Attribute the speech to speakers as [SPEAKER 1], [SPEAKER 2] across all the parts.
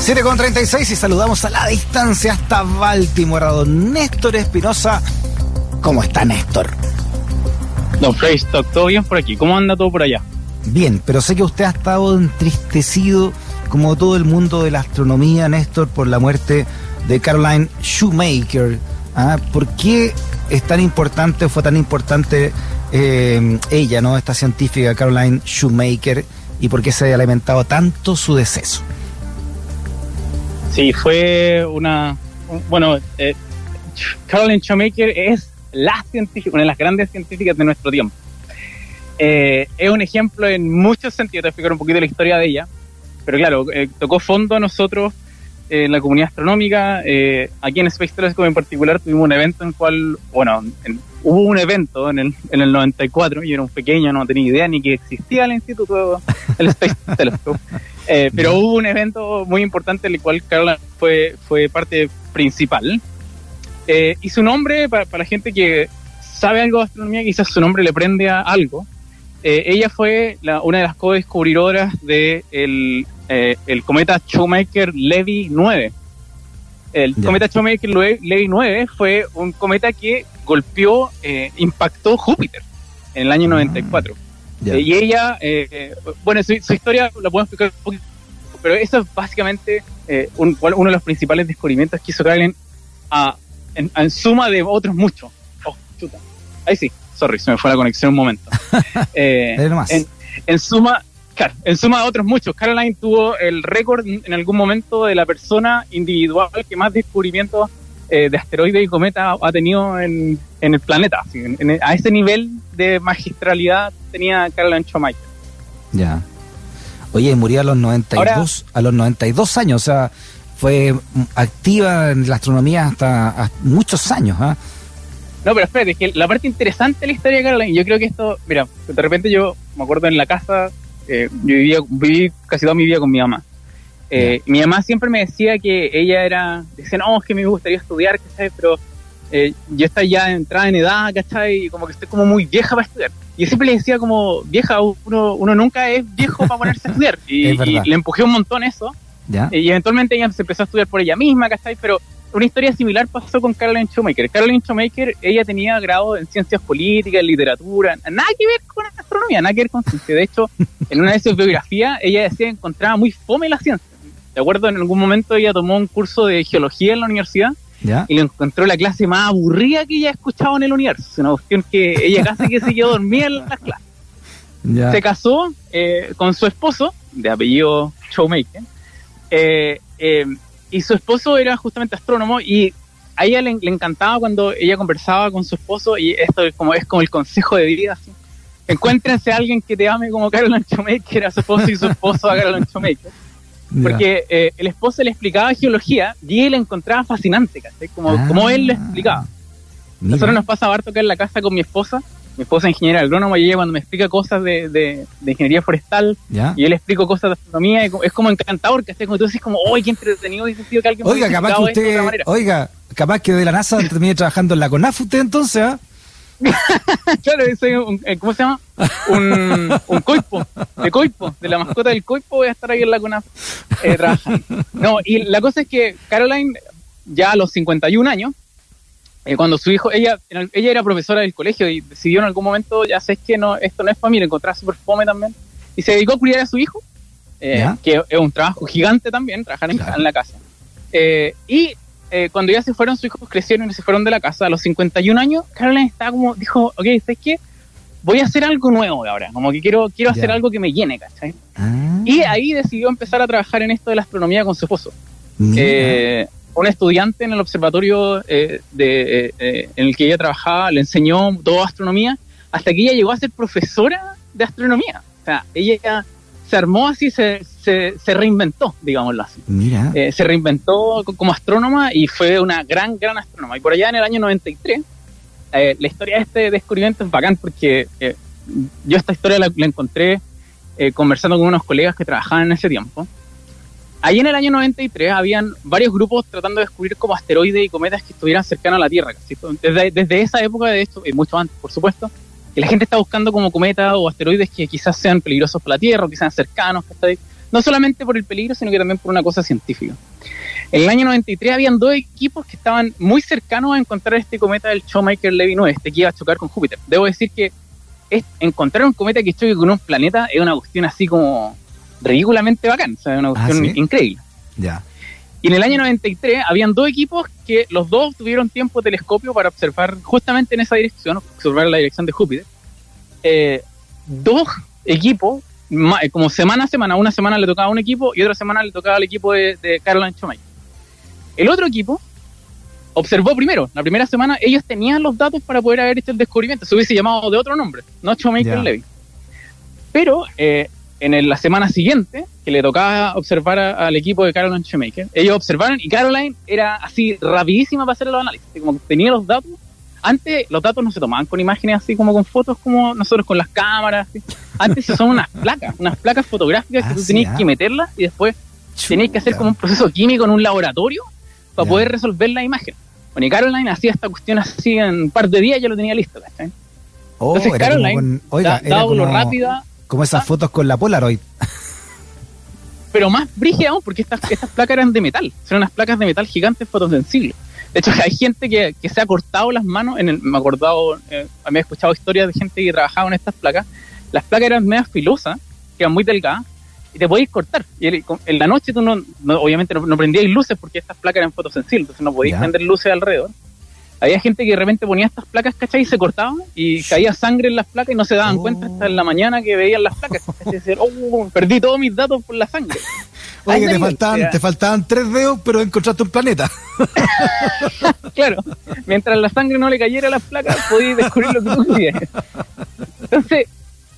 [SPEAKER 1] 7 con 36 y saludamos a la distancia hasta Baltimore a don Néstor Espinosa. ¿Cómo está Néstor?
[SPEAKER 2] Don Freystock, ¿todo bien por aquí? ¿Cómo anda todo por allá?
[SPEAKER 1] Bien, pero sé que usted ha estado entristecido, como todo el mundo de la astronomía, Néstor, por la muerte de Caroline Shoemaker. ¿Ah? ¿Por qué es tan importante, fue tan importante eh, ella, ¿no? Esta científica Caroline Shoemaker, y por qué se ha lamentado tanto su deceso.
[SPEAKER 2] Sí, fue una. Bueno, eh, Caroline Shoemaker es la científica, una de las grandes científicas de nuestro tiempo. Eh, es un ejemplo en muchos sentidos, te explicar un poquito la historia de ella, pero claro, eh, tocó fondo a nosotros en la comunidad astronómica, aquí en Space Telescope en particular tuvimos un evento en el cual, bueno, hubo un evento en el, en el 94, yo era un pequeño, no tenía idea ni que existía el instituto, el Space Telescope. Eh, pero hubo un evento muy importante en el cual Carla fue, fue parte principal. Eh, y su nombre, para, la gente que sabe algo de astronomía, quizás su nombre le prende a algo. Eh, ella fue una de las co-descubridoras del de el cometa Shoemaker-Levy 9. El cometa Shoemaker-Levy 9 fue un cometa que golpeó, impactó Júpiter en el año 94. Eh, y ella, eh, eh, bueno, su, historia la podemos explicar un poquito, pero eso es básicamente uno de los principales descubrimientos que hizo Carlin en, suma de otros muchos. Oh, chuta. Ahí sí, sorry, se me fue la conexión un momento. en, en, suma, claro, en suma de otros muchos, Caroline tuvo el récord en algún momento de la persona individual que más descubrimientos eh, de asteroides y cometas ha tenido en, el planeta. a ese nivel de magistralidad tenía Caroline Schumacher.
[SPEAKER 1] Ya. Oye, murió a los 92, a los 92 años, o sea, fue activa en la astronomía hasta, muchos años, ¿ah?
[SPEAKER 2] No, pero espérate, es que la parte interesante de la historia de Caroline, yo creo que esto, mira, de repente yo me acuerdo en la casa, eh, yo vivía, viví casi toda mi vida con mi mamá. Eh, mi mamá siempre me decía que ella era, decía, no, es que me gustaría estudiar, ¿cachai? Pero eh, yo estoy ya entrada en edad, ¿cachai? Y como que estoy como muy vieja para estudiar. Y yo siempre le decía como, vieja, uno, uno nunca es viejo para ponerse a estudiar. Y, le empujé un montón eso. Y eventualmente ella se empezó a estudiar por ella misma, ¿cachai? Pero una historia similar pasó con Caroline Shoemaker. Caroline Shoemaker, ella tenía grado en ciencias políticas, en literatura, nada que ver con astronomía, nada que ver con ciencia. De hecho, en una de sus biografías, ella decía que encontraba muy fome la ciencia. De acuerdo, en algún momento ella tomó un curso de geología en la universidad y le encontró la clase más aburrida que ella ha escuchado en el universo. Una cuestión que ella casi que se quedó dormida en las clases. Se casó eh, con su esposo, de apellido Showmaker, eh, eh, y su esposo era justamente astrónomo y a ella le, encantaba cuando ella conversaba con su esposo y esto es como, es como el consejo de vida. Encuéntrense a alguien que te ame como Carolyn Shoemaker, a su esposo y su esposo a Carolyn Shoemaker porque eh, el esposo le explicaba geología y él la encontraba fascinante, ¿cachai? Como, ah. como él le explicaba. Nosotros nos pasa harto que en la casa con mi esposa, mi esposa es ingeniera agrónoma y ella cuando me explica cosas de, de, ingeniería forestal y yo le explico cosas de astronomía, es como encantador, que Como tú dices como, ¡oye, qué entretenido que alguien
[SPEAKER 1] Oiga, capaz que usted, oiga, capaz que de la NASA termine trabajando en la CONAF usted entonces, ¿ah?
[SPEAKER 2] claro, soy un, eh, ¿cómo se llama? Un, un coipo, de coipo, de la mascota del coipo voy a estar ahí en la CONAF eh, No, y la cosa es que Caroline, ya a los 51 años, eh, cuando su hijo, ella, ella era profesora del colegio y decidió en algún momento, ya sé que no, esto no es familia, encontrar súper fome también, y se dedicó a cuidar a su hijo, que es un trabajo gigante también, trabajar en, en la casa. y eh, cuando ya se fueron, sus hijos crecieron y se fueron de la casa a los 51 años, Caroline estaba como, dijo, ok, ¿sabes qué? Voy a hacer algo nuevo ahora, como que quiero, quiero hacer algo que me llene, ¿cachai? Ah. Y ahí decidió empezar a trabajar en esto de la astronomía con su esposo. Eh, un estudiante en el observatorio eh, de, en el que ella trabajaba le enseñó toda astronomía hasta que ella llegó a ser profesora de astronomía. O sea, ella se armó así, se, se, se reinventó, digámoslo así.
[SPEAKER 1] Mira.
[SPEAKER 2] Eh, se reinventó co- como astrónoma y fue una gran, gran astrónoma. Y por allá en el año 93, eh, la historia de este descubrimiento es bacán porque eh, yo esta historia la, la encontré eh, conversando con unos colegas que trabajaban en ese tiempo. Ahí en el año 93 habían varios grupos tratando de descubrir como asteroides y cometas que estuvieran cercanos a la Tierra. Desde, esa época, de esto, y mucho antes, por supuesto, que la gente está buscando como cometas o asteroides que quizás sean peligrosos para la Tierra o que sean cercanos, no solamente por el peligro, sino que también por una cosa científica. En el año 93 habían dos equipos que estaban muy cercanos a encontrar este cometa del Shoemaker-Levy 9, este que iba a chocar con Júpiter. Debo decir que encontrar un cometa que choque con un planeta es una cuestión así como ridículamente bacán, o sea, una
[SPEAKER 1] Ah,
[SPEAKER 2] cuestión
[SPEAKER 1] ¿sí?
[SPEAKER 2] increíble.
[SPEAKER 1] Ya.
[SPEAKER 2] Y en el año 93 habían dos equipos que los dos tuvieron tiempo de telescopio para observar justamente en esa dirección, observar la dirección de Júpiter. Eh, dos equipos, eh, como semana a semana, una semana le tocaba a un equipo y otra semana le tocaba al equipo de, de Caroline Shoemaker. El otro equipo observó primero, la primera semana ellos tenían los datos para poder haber hecho el descubrimiento, se hubiese llamado de otro nombre, no Shoemaker
[SPEAKER 1] Ya.
[SPEAKER 2] Levy. Pero eh, en el- la semana siguiente, que le tocaba observar a- al equipo de Caroline Shoemaker, ellos observaron y Caroline era así rapidísima para hacer los análisis, como que tenía los datos. Antes los datos no se tomaban con imágenes así como con fotos como nosotros con las cámaras. así. Antes se usaban unas placas, unas placas fotográficas
[SPEAKER 1] Ah,
[SPEAKER 2] que tú
[SPEAKER 1] sí,
[SPEAKER 2] tenías
[SPEAKER 1] ah.
[SPEAKER 2] que meterlas y después tenías que hacer como un proceso químico en un laboratorio para poder resolver la imagen. Bueno, y Caroline hacía esta cuestión así en un par de días ya lo tenía listo.
[SPEAKER 1] Oh,
[SPEAKER 2] Entonces Caroline,
[SPEAKER 1] con- oiga,
[SPEAKER 2] da- dado lo rápida,
[SPEAKER 1] como esas
[SPEAKER 2] Ah.
[SPEAKER 1] fotos con la Polaroid.
[SPEAKER 2] pero más brígida aún, porque estas, estas placas eran de metal, son unas placas de metal gigantes fotosensibles. De hecho, hay gente que, que se ha cortado las manos, en el, me he acordado, eh, me he escuchado historias de gente que trabajaba en estas placas, las placas eran medias filosas, que eran muy delgadas, y te podías cortar. Y el- en la noche tú no, no- obviamente no, no prendías luces porque estas placas eran fotosensibles, entonces no podías
[SPEAKER 1] Ya.
[SPEAKER 2] prender luces alrededor. Había gente que de repente ponía estas placas, ¿cachai? Y se cortaban y caía sangre en las placas y no se daban
[SPEAKER 1] Oh.
[SPEAKER 2] cuenta hasta en la mañana que veían las placas. ¿cachai? Decían, oh, perdí todos mis datos por la sangre.
[SPEAKER 1] Oye, te faltaban, te faltaban tres dedos, pero encontraste un planeta.
[SPEAKER 2] Claro, mientras la sangre no le cayera a las placas, podías descubrir lo que tú querías. Entonces,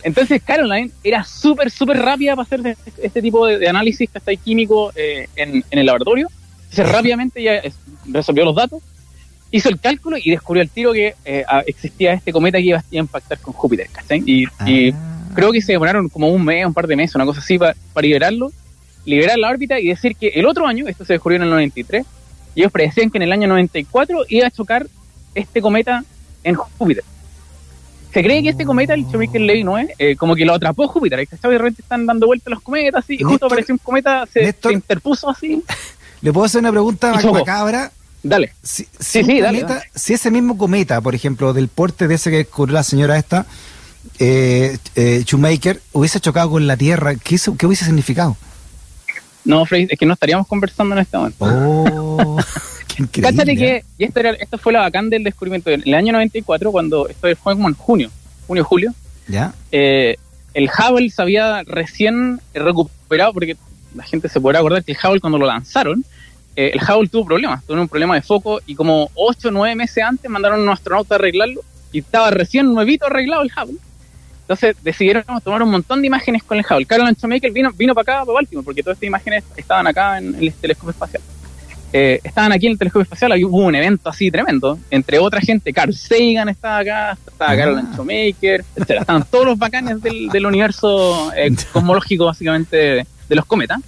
[SPEAKER 2] entonces Caroline era súper, súper rápida para hacer de- este tipo de, de análisis ahí químico eh, en, en el laboratorio. Entonces, rápidamente ya resolvió los datos, hizo el cálculo y descubrió el tiro que eh, existía este cometa que iba a impactar con Júpiter. ¿cachai? Y, y
[SPEAKER 1] Ah.
[SPEAKER 2] creo que se demoraron como un mes, un par de meses, una cosa así, para, liberarlo, liberar la órbita y decir que el otro año, esto se descubrió en el 93, y ellos predecían que en el año 94 iba a chocar este cometa en Júpiter. Se cree que este cometa, el Shoemaker Levy 9, eh, como que lo atrapó Júpiter, ¿cachai? De repente están dando vueltas los cometas así, y justo apareció un cometa, se, se interpuso así.
[SPEAKER 1] ¿Le puedo hacer una pregunta macabra?
[SPEAKER 2] Dale.
[SPEAKER 1] Si, si
[SPEAKER 2] Sí,
[SPEAKER 1] un
[SPEAKER 2] sí, dale,
[SPEAKER 1] cometa-
[SPEAKER 2] dale.
[SPEAKER 1] si ese mismo cometa, por ejemplo, del porte de ese que descubrió la señora esta, eh, eh, Shoemaker, hubiese chocado con la Tierra, ¿qué, hubiese significado?
[SPEAKER 2] No, Frey, es que no estaríamos conversando en este momento.
[SPEAKER 1] Oh, qué increíble.
[SPEAKER 2] Cáchate que, y esto, era, esto fue la bacán del descubrimiento, en el año 94, cuando esto fue como en junio, junio, julio,
[SPEAKER 1] ¿Ya?
[SPEAKER 2] eh, el Hubble se había recién recuperado, porque la gente se podrá acordar que el Hubble cuando lo lanzaron, eh, el Hubble tuvo problemas, tuvo un problema de foco y como 8 o 9 meses antes mandaron a un astronauta a arreglarlo y estaba recién nuevito arreglado el Hubble. Entonces decidieron tomar un montón de imágenes con el Hubble. Caroline Shoemaker vino, vino para acá, para Baltimore, porque todas estas imágenes estaban acá en el telescopio espacial. Eh, estaban aquí en el telescopio espacial, hubo un evento así tremendo, entre otra gente, Carl Sagan estaba acá, estaba
[SPEAKER 1] Ah.
[SPEAKER 2] Caroline Shoemaker, etcétera. Estaban todos los bacanes del, del universo eh, cosmológico, básicamente, de los cometas.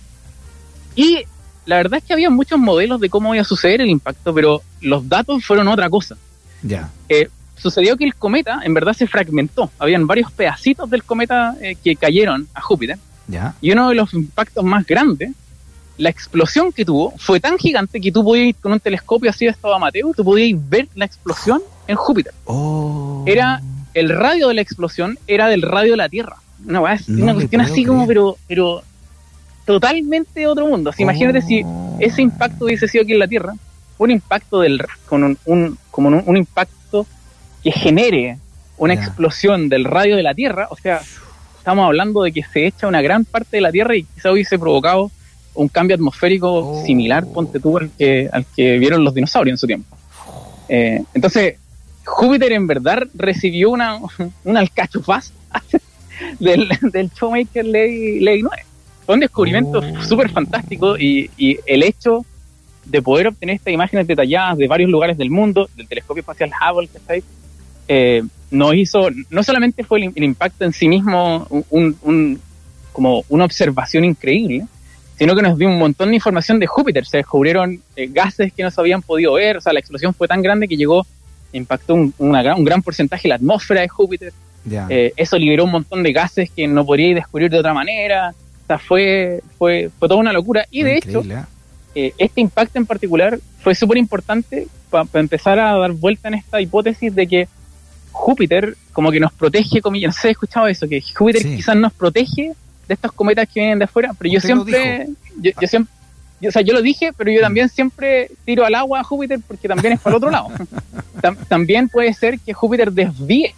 [SPEAKER 2] Y la verdad es que había muchos modelos de cómo iba a suceder el impacto, pero los datos fueron otra cosa.
[SPEAKER 1] Ya.
[SPEAKER 2] Eh, sucedió que el cometa en verdad se fragmentó. Habían varios pedacitos del cometa eh, que cayeron a Júpiter.
[SPEAKER 1] Ya.
[SPEAKER 2] Y uno de los impactos más grandes, la explosión que tuvo, fue tan gigante que tú podías ir con un telescopio así de estado amateur, tú podías ver la explosión en Júpiter.
[SPEAKER 1] Oh.
[SPEAKER 2] Era el radio de la explosión era del radio de la Tierra. Una,
[SPEAKER 1] No
[SPEAKER 2] una cuestión así como, pero, pero totalmente de otro mundo. Así, Imagínate si
[SPEAKER 1] Oh.
[SPEAKER 2] ese impacto hubiese sido aquí en la Tierra, un impacto del con un, un- como un, un impacto que genere una explosión del radio de la Tierra, o sea, estamos hablando de que se echa una gran parte de la Tierra y quizá hubiese provocado un cambio atmosférico
[SPEAKER 1] Oh.
[SPEAKER 2] similar, ponte tú, al que, al que vieron los dinosaurios en su tiempo. Eh, entonces, Júpiter en verdad recibió una, un alcachofazo del, del Showmaker Ley, Ley 9. Fue un descubrimiento
[SPEAKER 1] Oh.
[SPEAKER 2] súper fantástico y, y el hecho de poder obtener estas imágenes detalladas de varios lugares del mundo, del telescopio espacial Hubble, que está ahí, eh, nos hizo, no solamente fue el, el impacto en sí mismo un, un- un- como una observación increíble, sino que nos dio un montón de información de Júpiter. Se descubrieron eh, gases que no se habían podido ver, o sea, la explosión fue tan grande que llegó, impactó un, una gran, un gran porcentaje de la atmósfera de Júpiter. Eh, eso liberó un montón de gases que no podríais descubrir de otra manera. O sea, fue, fue, fue toda una locura. Y de hecho,
[SPEAKER 1] Increíble, ¿eh?
[SPEAKER 2] eh, este impacto en particular fue súper importante para empezar a dar vuelta en esta hipótesis de que Júpiter como que nos protege, comillas, no sé si he escuchado eso, que Júpiter
[SPEAKER 1] Sí.
[SPEAKER 2] quizás nos protege de estos cometas que vienen de afuera, pero yo siempre, yo, yo siempre, yo- o sea, yo lo dije, pero yo también siempre tiro al agua a Júpiter porque también es para el otro lado. Tam- también puede ser que Júpiter desvíe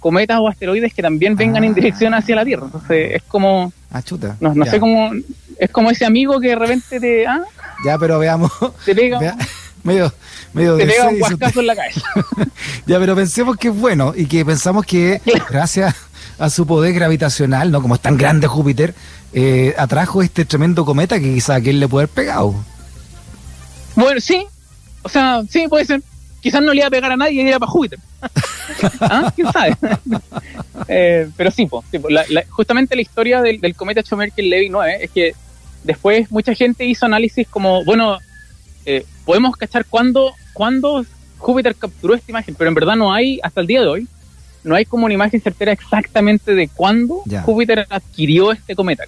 [SPEAKER 2] cometas o asteroides que también vengan en
[SPEAKER 1] Ah.
[SPEAKER 2] dirección hacia la Tierra. Entonces es como,
[SPEAKER 1] Ah, chuta.
[SPEAKER 2] no, no sé cómo, es como ese amigo que de repente te, ah,
[SPEAKER 1] Ya, pero veamos.
[SPEAKER 2] te pega,
[SPEAKER 1] vea- medio, medio
[SPEAKER 2] te pega un guascazo en la cabeza.
[SPEAKER 1] Ya, pero pensemos que es bueno y que pensamos que gracias a su poder gravitacional, ¿no? Como es tan grande Júpiter, eh, atrajo este tremendo cometa que quizá a aquel le puede haber pegado.
[SPEAKER 2] Bueno, sí, o sea, sí, puede ser. Quizás no le iba a pegar a nadie y era para Júpiter. ¿Ah? ¿Quién sabe? Eh, pero sí, po, sí, po. La- la- justamente la historia del, del cometa Shoemaker-Levy 9 es que después mucha gente hizo análisis como, bueno, eh, podemos cachar cuándo, cuándo Júpiter capturó esta imagen, pero en verdad no hay, hasta el día de hoy, no hay como una imagen certera exactamente de cuándo
[SPEAKER 1] Ya.
[SPEAKER 2] Júpiter adquirió este cometa.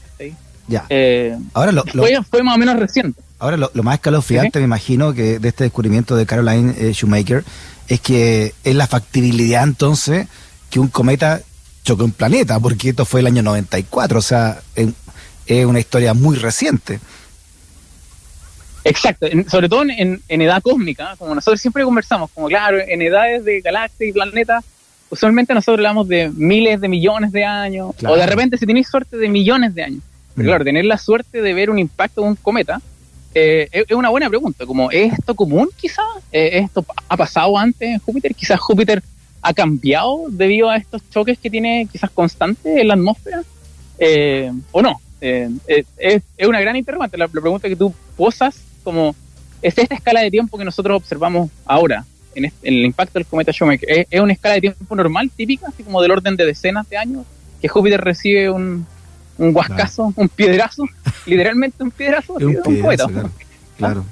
[SPEAKER 1] Ya.
[SPEAKER 2] Eh,
[SPEAKER 1] Ahora lo, lo-
[SPEAKER 2] fue, fue más o menos reciente.
[SPEAKER 1] Ahora lo, lo más escalofriante, me imagino, que de este descubrimiento de Caroline eh, Shoemaker es que es la factibilidad entonces que un cometa choque un planeta, porque esto fue el año 94, o sea, es una historia muy reciente.
[SPEAKER 2] Exacto, en- sobre todo en, en- en edad cósmica, como nosotros siempre conversamos, como claro, en edades de galaxias y planetas, usualmente nosotros hablamos de miles de millones de años,
[SPEAKER 1] Claro.
[SPEAKER 2] o de repente si tenéis suerte de millones de años. Pero
[SPEAKER 1] Mm.
[SPEAKER 2] claro, tener la suerte de ver un impacto de un cometa eh, es, una buena pregunta, como ¿es esto común quizás? Eh, ¿Esto ha pasado antes en Júpiter? Quizás Júpiter ha cambiado debido a estos choques que tiene quizás constantes en la atmósfera, eh, o no. Es, una gran interrogante. La, la pregunta que tú posas, como, ¿es esta escala de tiempo que nosotros observamos ahora, en, este- en el impacto del cometa Shoemaker, ¿es, es una escala de tiempo normal, típica, así como del orden de decenas de años, que Júpiter recibe un, un guascazo, un piedrazo, literalmente un piedrazo,
[SPEAKER 1] un
[SPEAKER 2] un
[SPEAKER 1] claro. claro.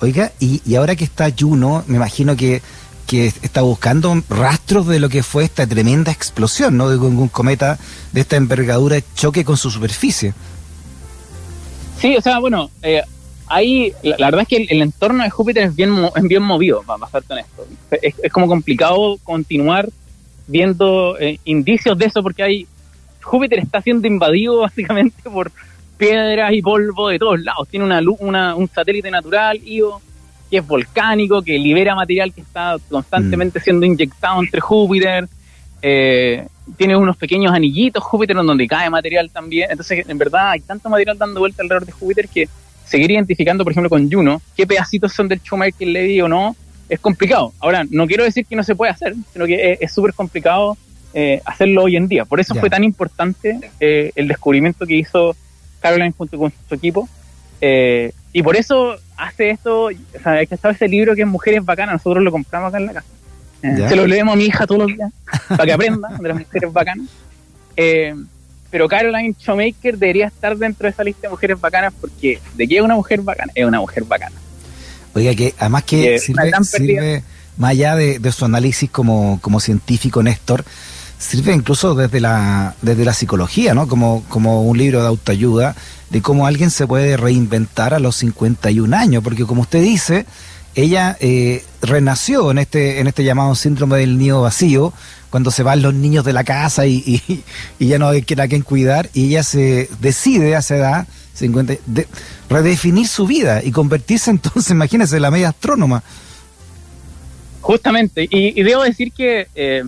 [SPEAKER 1] Oiga, y, y ahora que está Juno, me imagino que, que está buscando rastros de lo que fue esta tremenda explosión, ¿no? De un cometa de esta envergadura choque con su superficie.
[SPEAKER 2] Sí, o sea, bueno, eh, ahí la, la verdad es que el, el entorno de Júpiter es bien, es bien movido, para ser honesto. Es, es como complicado continuar viendo eh, indicios de eso porque hay Júpiter está siendo invadido básicamente por piedras y polvo de todos lados. Tiene una, una un satélite natural, Io, que es volcánico, que libera material que está constantemente siendo inyectado entre Júpiter. Eh, tiene unos pequeños anillitos Júpiter en donde cae material también. Entonces, en verdad, hay tanto material dando vuelta alrededor de Júpiter que seguir identificando, por ejemplo, con Juno, qué pedacitos son del Shoemaker Levy o no, es complicado. Ahora, no quiero decir que no se puede hacer, sino que es- es súper complicado eh, hacerlo hoy en día. Por eso
[SPEAKER 1] Ya.
[SPEAKER 2] fue tan importante eh, el descubrimiento que hizo Caroline junto con su equipo. Eh, y por eso hace esto, o sea, que estar ese libro que es Mujeres Bacanas, nosotros lo compramos acá en la casa. Se lo leemos a mi hija todos los días para que aprenda de las mujeres bacanas. Pero Caroline Shoemaker debería estar dentro de esa lista de mujeres bacanas porque de qué es una mujer bacana, es una mujer bacana.
[SPEAKER 1] Oiga, que además que sirve, sirve más allá de, de su análisis como, como científico, Néstor, sirve incluso desde la, desde la psicología, ¿no? Como, como un libro de autoayuda de cómo alguien se puede reinventar a los 51 años, porque como usted dice, ella eh, renació en este, en este llamado síndrome del nido vacío, cuando se van los niños de la casa y, ya no hay quien a quien cuidar, y ella se decide a esa edad, 50, de, redefinir su vida y convertirse entonces, imagínese, en la media astrónoma.
[SPEAKER 2] Justamente, y, debo decir que eh,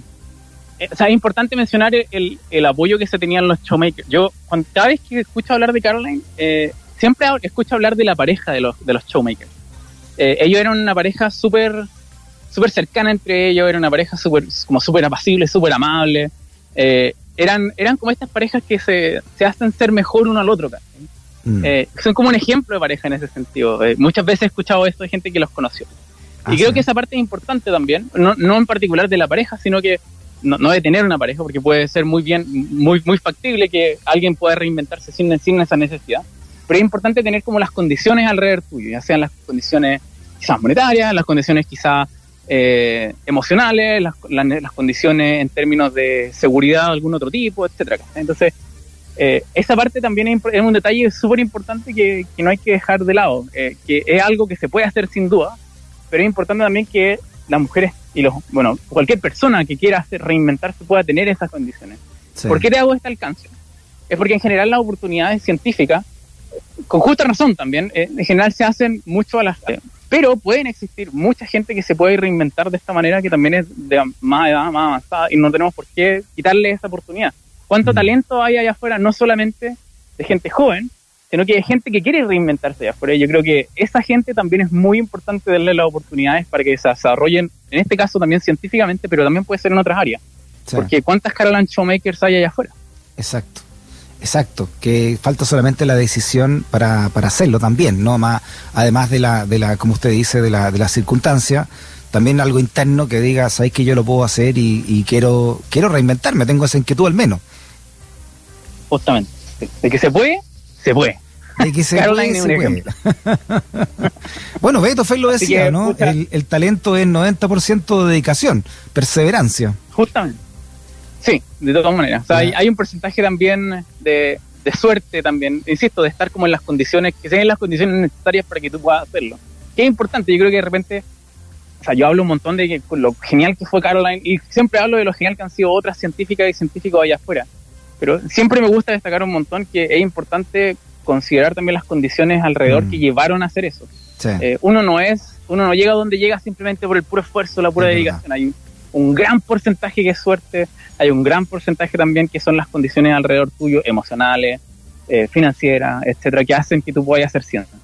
[SPEAKER 2] o sea, es importante mencionar el, el apoyo que se tenían los showmakers. Yo, cuando, cada vez que escucho hablar de Caroline, eh, siempre escucho hablar de la pareja de los, de los showmakers. Eh, ellos eran una pareja súper súper cercana entre ellos, era una pareja súper como súper apacible, súper amable. Eh, eran, eran como estas parejas que se, se hacen ser mejor uno al otro. Mm. Eh, son como un ejemplo de pareja en ese sentido. Eh, muchas veces he escuchado esto de gente que los conoció. y ah, creo que esa parte es importante también, no, no en particular de la pareja, sino que no, no, de tener una pareja, porque puede ser muy bien, muy, muy factible que alguien pueda reinventarse sin, sin esa necesidad. Pero es importante tener como las condiciones alrededor tuyo, ya sean las condiciones quizás monetarias, las condiciones quizás eh, emocionales, las, las, condiciones en términos de seguridad de algún otro tipo, etcétera. Entonces, eh, esa parte también es, un detalle súper importante que, no hay que dejar de lado, eh, que es algo que se puede hacer sin duda, pero es importante también que las mujeres y los, bueno, cualquier persona que quiera hacer, reinventarse pueda tener esas condiciones. ¿Por qué te hago este alcance? Es porque en general las oportunidades científicas, con justa razón también, en general se hacen mucho a las pero pueden existir mucha gente que se puede reinventar de esta manera que también es de más edad, más avanzada y no tenemos por qué quitarle esa oportunidad. ¿Cuánto mm. talento hay allá afuera? No solamente de gente joven, sino que hay gente que quiere reinventarse allá afuera. Y yo creo que esa gente también es muy importante darle las oportunidades para que se desarrollen, en este caso también científicamente, pero también puede ser en otras áreas. Porque ¿cuántas Caroline Showmakers hay allá afuera?
[SPEAKER 1] Exacto. Exacto, que falta solamente la decisión para, para hacerlo también, ¿no? Más, además de la, de la, como usted dice, de la, de la circunstancia, también algo interno que diga, sabéis que yo lo puedo hacer y, quiero, quiero reinventarme, tengo esa inquietud al menos.
[SPEAKER 2] Justamente. De que se puede, se puede.
[SPEAKER 1] De que se se bueno, Beto lo decía, ¿no? El, el talento es 90% de dedicación, perseverancia.
[SPEAKER 2] Justamente. Sí, de todas maneras. hay, un porcentaje también de, suerte también, insisto, de estar como en las condiciones, que sean las condiciones necesarias para que tú puedas hacerlo. Que es importante, yo creo que de repente, o sea, yo hablo un montón de lo genial que fue Caroline, y siempre hablo de lo genial que han sido otras científicas y científicos allá afuera. Pero siempre me gusta destacar un montón que es importante considerar también las condiciones alrededor mm. que llevaron a hacer eso. Eh, uno no es, uno no llega a donde llega simplemente por el puro esfuerzo, la pura dedicación. Hay un gran porcentaje que es suerte, hay un gran porcentaje también que son las condiciones alrededor tuyo, emocionales, eh, financieras, etcétera, que hacen que tú puedas hacer ciencia.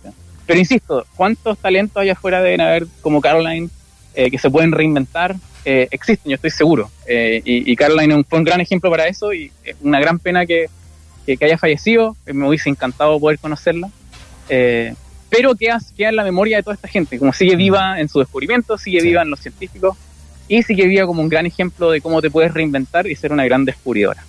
[SPEAKER 2] Pero insisto, ¿cuántos talentos hay afuera deben haber como Caroline eh, que se pueden reinventar? Eh, existen, yo estoy seguro. Y, Caroline fue un gran ejemplo para eso y es una gran pena que, que, haya fallecido. Me hubiese encantado poder conocerla. pero queda, queda en la memoria de toda esta gente, como sigue viva en su descubrimiento, sigue viva en los científicos y sí que vía como un gran ejemplo de cómo te puedes reinventar y ser una gran descubridora.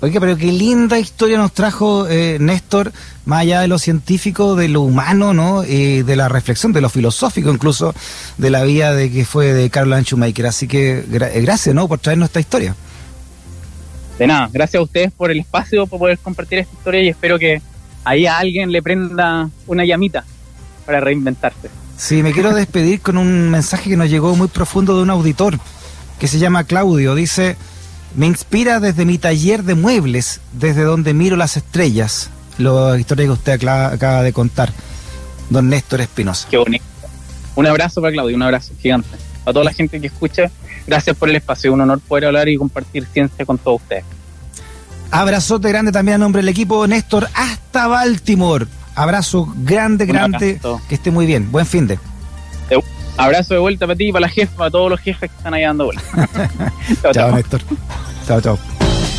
[SPEAKER 1] Oye, pero qué linda historia nos trajo eh, Néstor, más allá de lo científico, de lo humano, ¿no? Y de la reflexión, de lo filosófico incluso, de la vida de que fue de Caroline Schumacher. Así que eh, gracias, ¿no? Por traernos esta historia.
[SPEAKER 2] De nada, gracias a ustedes por el espacio, por poder compartir esta historia y espero que ahí a alguien le prenda una llamita para reinventarse.
[SPEAKER 1] Sí, me quiero despedir con un mensaje que nos llegó muy profundo de un auditor que se llama Claudio. Dice, me inspira desde mi taller de muebles, desde donde miro las estrellas. La historia que usted acaba de contar, don Néstor Espinosa.
[SPEAKER 2] Qué bonito. Un abrazo para Claudio, un abrazo gigante. A toda la gente que escucha, gracias por el espacio. Un honor poder hablar y compartir ciencia con todos ustedes.
[SPEAKER 1] Abrazote grande también a nombre del equipo Néstor hasta Baltimore. Abrazo grande, grande. Que esté muy bien. Buen fin de.
[SPEAKER 2] Abrazo de vuelta para ti, para la jefa, para todos los jefes que están ahí dando vuelta.
[SPEAKER 1] chao, chao, Néstor. Chao, chao.